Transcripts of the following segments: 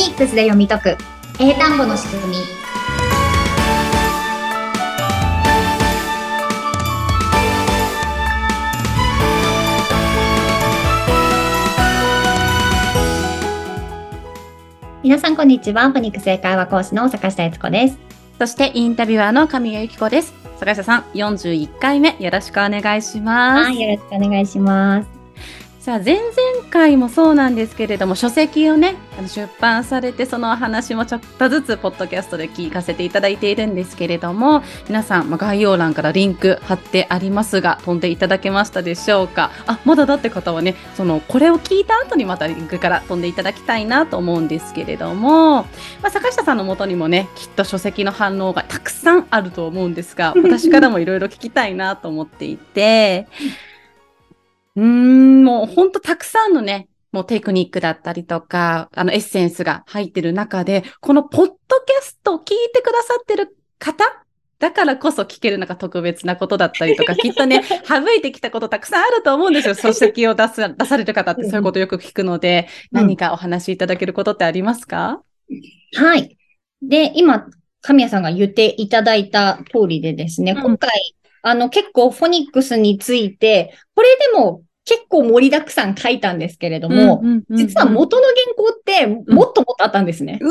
ニックスで読み解く。英単語の仕組み。皆さんこんにちは。フォニックス英会話講師の坂下悦子です。そしてインタビュアーの神谷由紀子です。坂下さん41回目よろしくお願いします。はいよろしくお願いしますさあ前々回もそうなんですけれども書籍をねあの出版されてその話もちょっとずつポッドキャストで聞かせていただいているんですけれども皆さん、まあ、概要欄からリンク貼ってありますが飛んでいただけましたでしょうか？あまだだって方はねそのこれを聞いた後にまたリンクから飛んでいただきたいなと思うんですけれども、まあ、坂下さんのもとにもねきっと書籍の反応がたくさんあると思うんですが 私からもいろいろ聞きたいなと思っていて。うーん、もうほんとたくさんのね、もうテクニックだったりとか、あのエッセンスが入ってる中で、このポッドキャストを聞いてくださってる方だからこそ聞けるのが特別なことだったりとか、きっとね、省いてきたことたくさんあると思うんですよ。書籍を出す、出される方ってそういうことよく聞くので、何かお話しいただけることってありますか、はい。で、今、神谷さんが言っていただいた通りでですね、うん、今回、あの結構フォニックスについて、これでも結構盛りだくさん書いたんですけれども、実は元の原稿ってもっともっとあったんですね。うお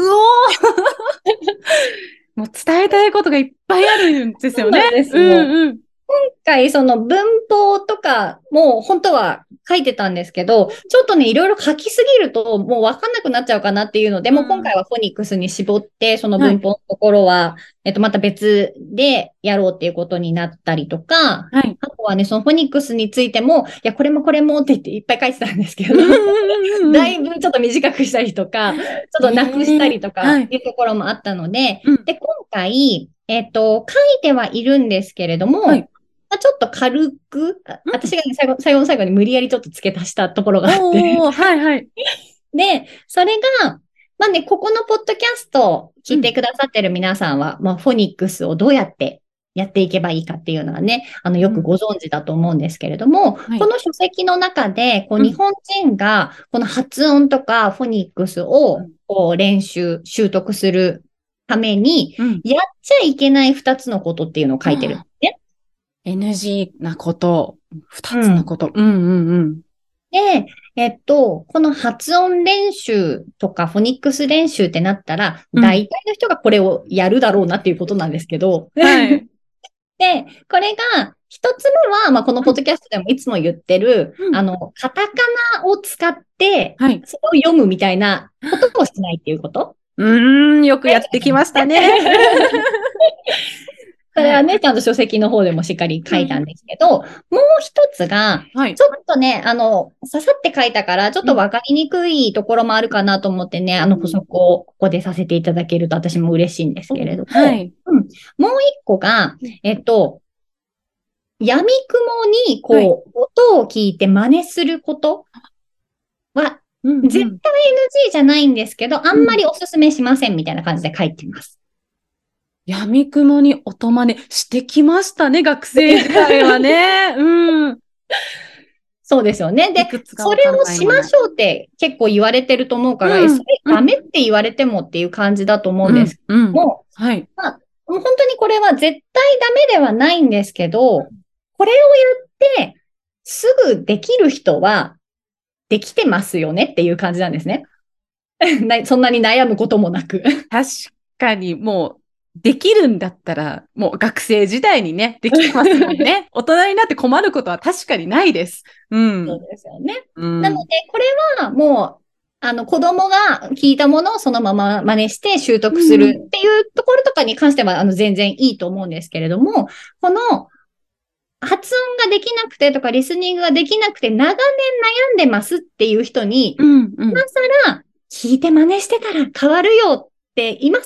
もう伝えたいことがいっぱいあるんですよね。そうですよ。うんうん今回その文法とかも本当は書いてたんですけど、ちょっとね、いろいろ書きすぎるともうわかんなくなっちゃうかなっていうので、うん、もう今回はフォニックスに絞って、その文法のところは、はい、えっと、また別でやろうっていうことになったりとか、はい、あとはね、そのフォニックスについても、いや、これもこれもって言っていっぱい書いてたんですけど、だいぶちょっと短くしたりとか、ちょっとなくしたりとかい。うところもあったので、で、今回、えっと、書いてはいるんですけれども、はい。まあ、ちょっと軽く、私が、ね、最後最後の最後に無理やりちょっと付け足したところがあって。はいはい。で、それが、まあね、ここのポッドキャストを聞いてくださってる皆さんは、うん、まあ、フォニックスをどうやってやっていけばいいかっていうのはね、あの、よくご存知だと思うんですけれども、うんはい、この書籍の中で、こう、日本人が、この発音とかフォニックスを、こう、練習、習得するために、やっちゃいけない二つのことっていうのを書いてるんですね。NG なこと、二つのこと。うん、うん、うんうん。で、えっと、この発音練習とかフォニックス練習ってなったら、うん、大体の人がこれをやるだろうなっていうことなんですけど。はい。で、これが、一つ目は、まあ、このポッドキャストでもいつも言ってる、うん、あの、カタカナを使って、はい、それを読むみたいなことをしないっていうこと？うーん、よくやってきましたね。それはね、ちゃんと書籍の方でもしっかり書いたんですけど、もう一つが、ちょっとね、あの、刺さって書いたから、ちょっとわかりにくいところもあるかなと思ってね、あの補足をここでさせていただけると私も嬉しいんですけれども、はい、うん、もう一個が、えっと、闇雲に、こう、はい、音を聞いて真似することは、絶対 NG じゃないんですけど、あんまりおすすめしませんみたいな感じで書いてます。闇雲に音真似してきましたね、学生時代はね。うん。そうですよね。で、それをしましょうって結構言われてると思うから、うん、それダメって言われてもっていう感じだと思うんですけども、うんうん、はい。まあ、本当にこれは絶対ダメではないんですけど、これをやってすぐできる人はできてますよねっていう感じなんですね。そんなに悩むこともなく。確かにもうできるんだったら、もう学生時代にね、できてますもんね。大人になって困ることは確かにないです。うん。そうですよね。うん、なので、これはもう、あの、子供が聞いたものをそのまま真似して習得するっていうところとかに関しては、あの、全然いいと思うんですけれども、この、発音ができなくてとか、リスニングができなくて、長年悩んでますっていう人に、うんうん、今更、聞いて真似してたら変わるよって、今更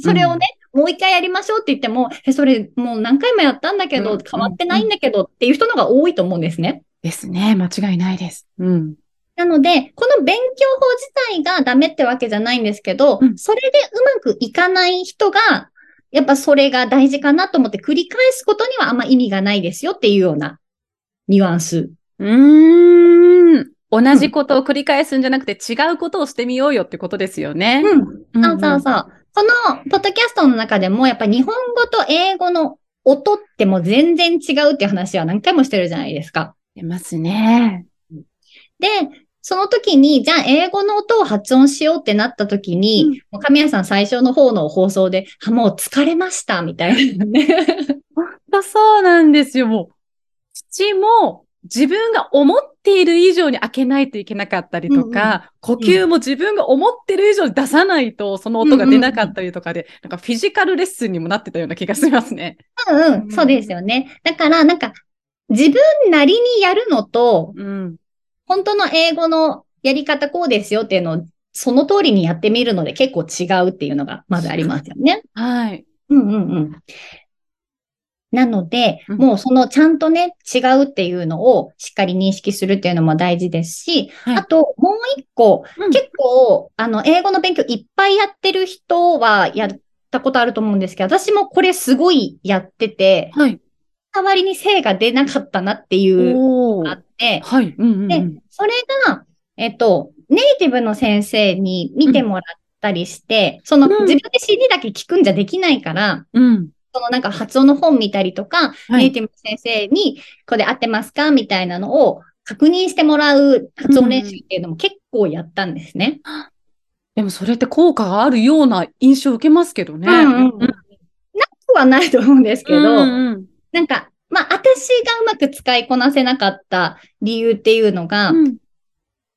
それをね、もう一回やりましょうって言っても、え、それもう何回もやったんだけど、変わってないんだけどっていう人のが多いと思うんですね。ですね。間違いないです。うん。なので、この勉強法自体がダメってわけじゃないんですけど、うん、それでうまくいかない人が、やっぱそれが大事かなと思って繰り返すことにはあんま意味がないですよっていうようなニュアンス。うーん。同じことを繰り返すんじゃなくて違うことをしてみようよってことですよね。うん。そうそうそう。この、ポッドキャストの中でも、やっぱ日本語と英語の音ってもう全然違うっていう話は何回もしてるじゃないですか。出ますね。で、その時に、じゃあ英語の音を発音しようってなった時に、もう神谷さん最初の方の放送で、あもう疲れました、みたいなね。本当そうなんですよ。もう、口も自分が思っている以上に開けないといけなかったりとか、呼吸も自分が思ってる以上に出さないとその音が出なかったりとかで、なんかフィジカルレッスンにもなってたような気がしますね。うんうん、そうですよね。だから、なんか、自分なりにやるのと、うん。本当の英語のやり方こうですよっていうのを、その通りにやってみるので結構違うっていうのがまずありますよね。はい。うんうんうん。なので、うんもうそのちゃんとね、違うっていうのをしっかり認識するっていうのも大事ですし、はいあともう一個、うん結構、あの、英語の勉強いっぱいやってる人はやったことあると思うんですけど、私もこれすごいやってて、はい。代わりに精が出なかったなっていうのがあって、はい。うんうんうでん。、それが、えっと、ネイティブの先生に見てもらったりして、そのうん自分で CD だけ聞くんじゃできないから、うん。そのなんか発音の本見たりとか、はい。ネイティブの先生にこれ合ってますかみたいなのを確認してもらう発音練習っていうのも結構やったんですね。でもそれって効果があるような印象を受けますけどね。うんうんうんなくはないと思うんですけど、うんうんなんか、まあ、私がうまく使いこなせなかった理由っていうのが、うん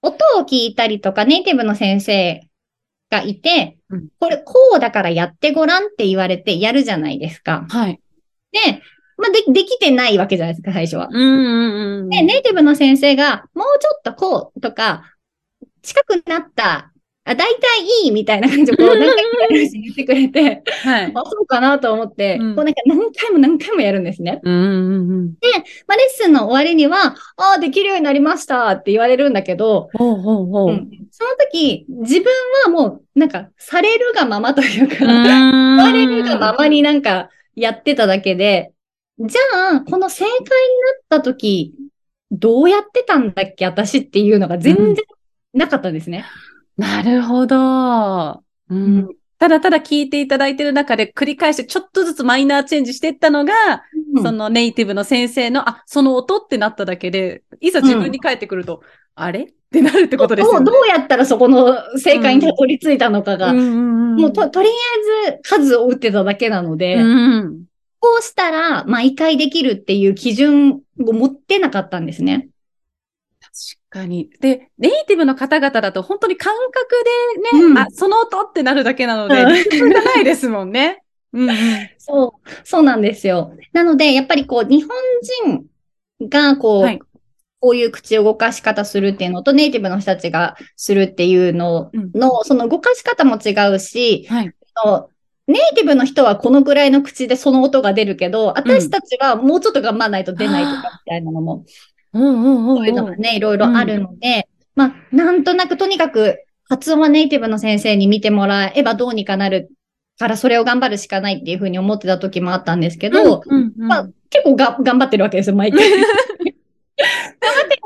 音を聞いたりとか、ネイティブの先生がいて、うんこれこうだからやってごらんって言われてやるじゃないですか。はい。で、まあ、で、できてないわけじゃないですか、最初は。うんうんうん。で、ネイティブの先生が、もうちょっとこうとか、近くなった、あ、大体いいみたいな感じで、こう、なんか言ってくれて、はい。あ、そうかなと思って、うんこうなんか何回も何回もやるんですね。うんうんうん。まあ、レッスンの終わりには、ああ、できるようになりましたって言われるんだけど、ほうほうほう。うんその時、自分はもう、なんか、されるがままというか、言言われるがままになんかやってただけで、じゃあ、この正解になった時、どうやってたんだっけ私っていうのが全然なかったんですね。なるほど。うん。ただただ聞いていただいている中で繰り返してちょっとずつマイナーチェンジしていったのが、うんそのネイティブの先生の、あ、その音ってなっただけで、いざ自分に返ってくると、あれ？ってなるってことですよね。どうどうやったらそこの正解にたどり着いたのかが、もうと、とりあえず数を打ってただけなので、うん。こうしたら毎回できるっていう基準を持ってなかったんですね。確かに。で、ネイティブの方々だと本当に感覚でね、うんあ、その音ってなるだけなので、うん理屈がないですもんね。うんうん。そう、そうなんですよ。なので、やっぱりこう、日本人がこう、はいこういう口動かし方するっていうのと、ネイティブの人たちがするっていうのうんの、その動かし方も違うし、はい。ネイティブの人はこのぐらいの口でその音が出るけど、私たちはもうちょっと頑張らないと出ないとかみたいなのも。そういうのがね、いろいろあるので、まあ、なんとなくとにかく発音はネイティブの先生に見てもらえばどうにかなるから、それを頑張るしかないっていうふうに思ってた時もあったんですけど、うんうんうんまあ、結構が頑張ってるわけですよ、毎回。頑張ってる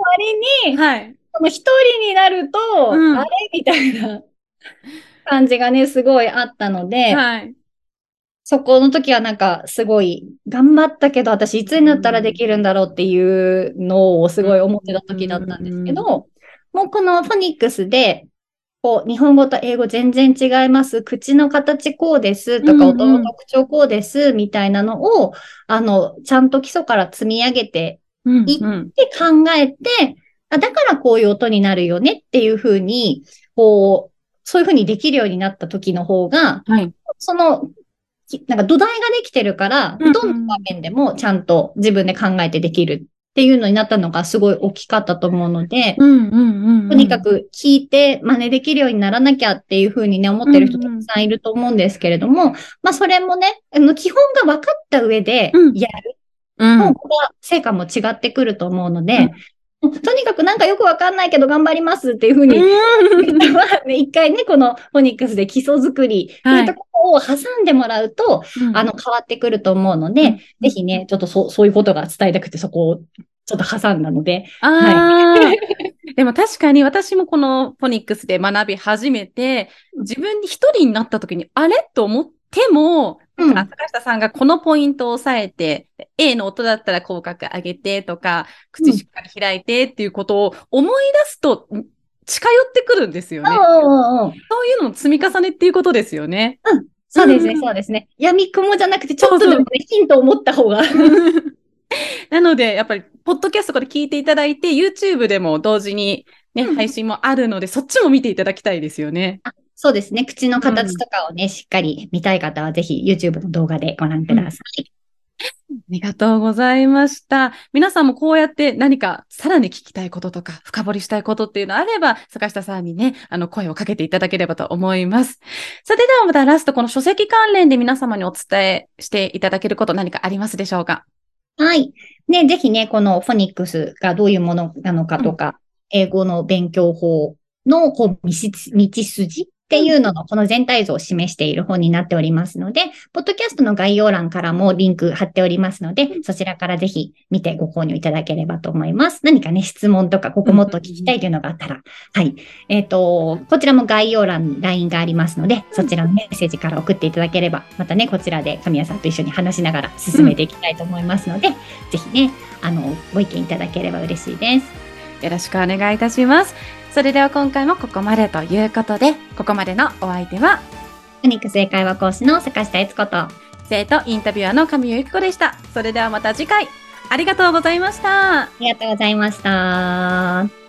割に、はい。その一人になると、うんあれ？みたいな感じがね、すごいあったので、はい。そこの時はなんかすごい頑張ったけど、私いつになったらできるんだろうっていうのをすごい思ってた時だったんですけど、もうこのフォニックスで、こう、日本語と英語全然違います。口の形こうですとか、音の特徴こうですみたいなのを、あの、ちゃんと基礎から積み上げてうんいうんで考えて、あだからこういう音になるよねっていうふうに、こう、そういうふうにできるようになった時の方が、はい。その、きなんか土台ができてるから、うんうん。どんな場面でもちゃんと自分で考えてできるっていうのになったのがすごい大きかったと思うので、うんうんうんうん。とにかく聞いて真似できるようにならなきゃっていうふうにね、思ってる人たくさんいると思うんですけれども、まあそれもね、あの基本が分かった上でうん。やる。うん、と、ここは成果も違ってくると思うので、とにかくなんかよくわかんないけど頑張りますっていうふうに、一回ね、このフォニックスで基礎作りっていうところを挟んでもらうと、あの、変わってくると思うので、うん。ぜひね、ちょっとそう、そういうことが伝えたくてそこをちょっと挟んだので、ああ、い。でも確かに私もこのフォニックスで学び始めて、自分に一人になった時に、あれ？と思っても、うん坂下さんがこのポイントを押さえて、A の音だったら口角上げてとか、口しっかり開いてっていうことを思い出すと、近寄ってくるんですよね。うんうんうんそういうのの積み重ねっていうことですよね。そうですね、うんそうですね。闇雲じゃなくて、ちょっとでもね、ヒントを持った方が。なので、やっぱり、ポッドキャストから聞いていただいて、YouTube でも同時にね、うん配信もあるので、そっちも見ていただきたいですよね。そうですね。口の形とかをね、しっかり見たい方は、ぜひ YouTube の動画でご覧ください。ありがとうございました。皆さんもこうやって何かさらに聞きたいこととか深掘りしたいことっていうのあれば、坂下さんにね、あの声をかけていただければと思います。それではまたラストこの書籍関連で皆様にお伝えしていただけること何かありますでしょうか？はい。ね、ぜひね、このフォニックスがどういうものなのかとか、英語の勉強法のこう道筋っていうののこの全体像を示している本になっておりますので、ポッドキャストの概要欄からもリンク貼っておりますので、そちらからぜひ見てご購入いただければと思います。何かね、質問とか、ここもっと聞きたいというのがあったら、はい。えっ、と、こちらも概要欄に LINE がありますので、そちらのメッセージから送っていただければ、またね、こちらで神谷さんと一緒に話しながら進めていきたいと思いますので、ぜひね、あの、ご意見いただければ嬉しいです。よろしくお願いいたします。それでは今回もここまでということで、ここまでのお相手は、フォニックス英会話講師の坂下悦子と、あ生徒インタビュアーの神谷由紀子でした。それではまた次回、ありがとうございました。りがとうございました。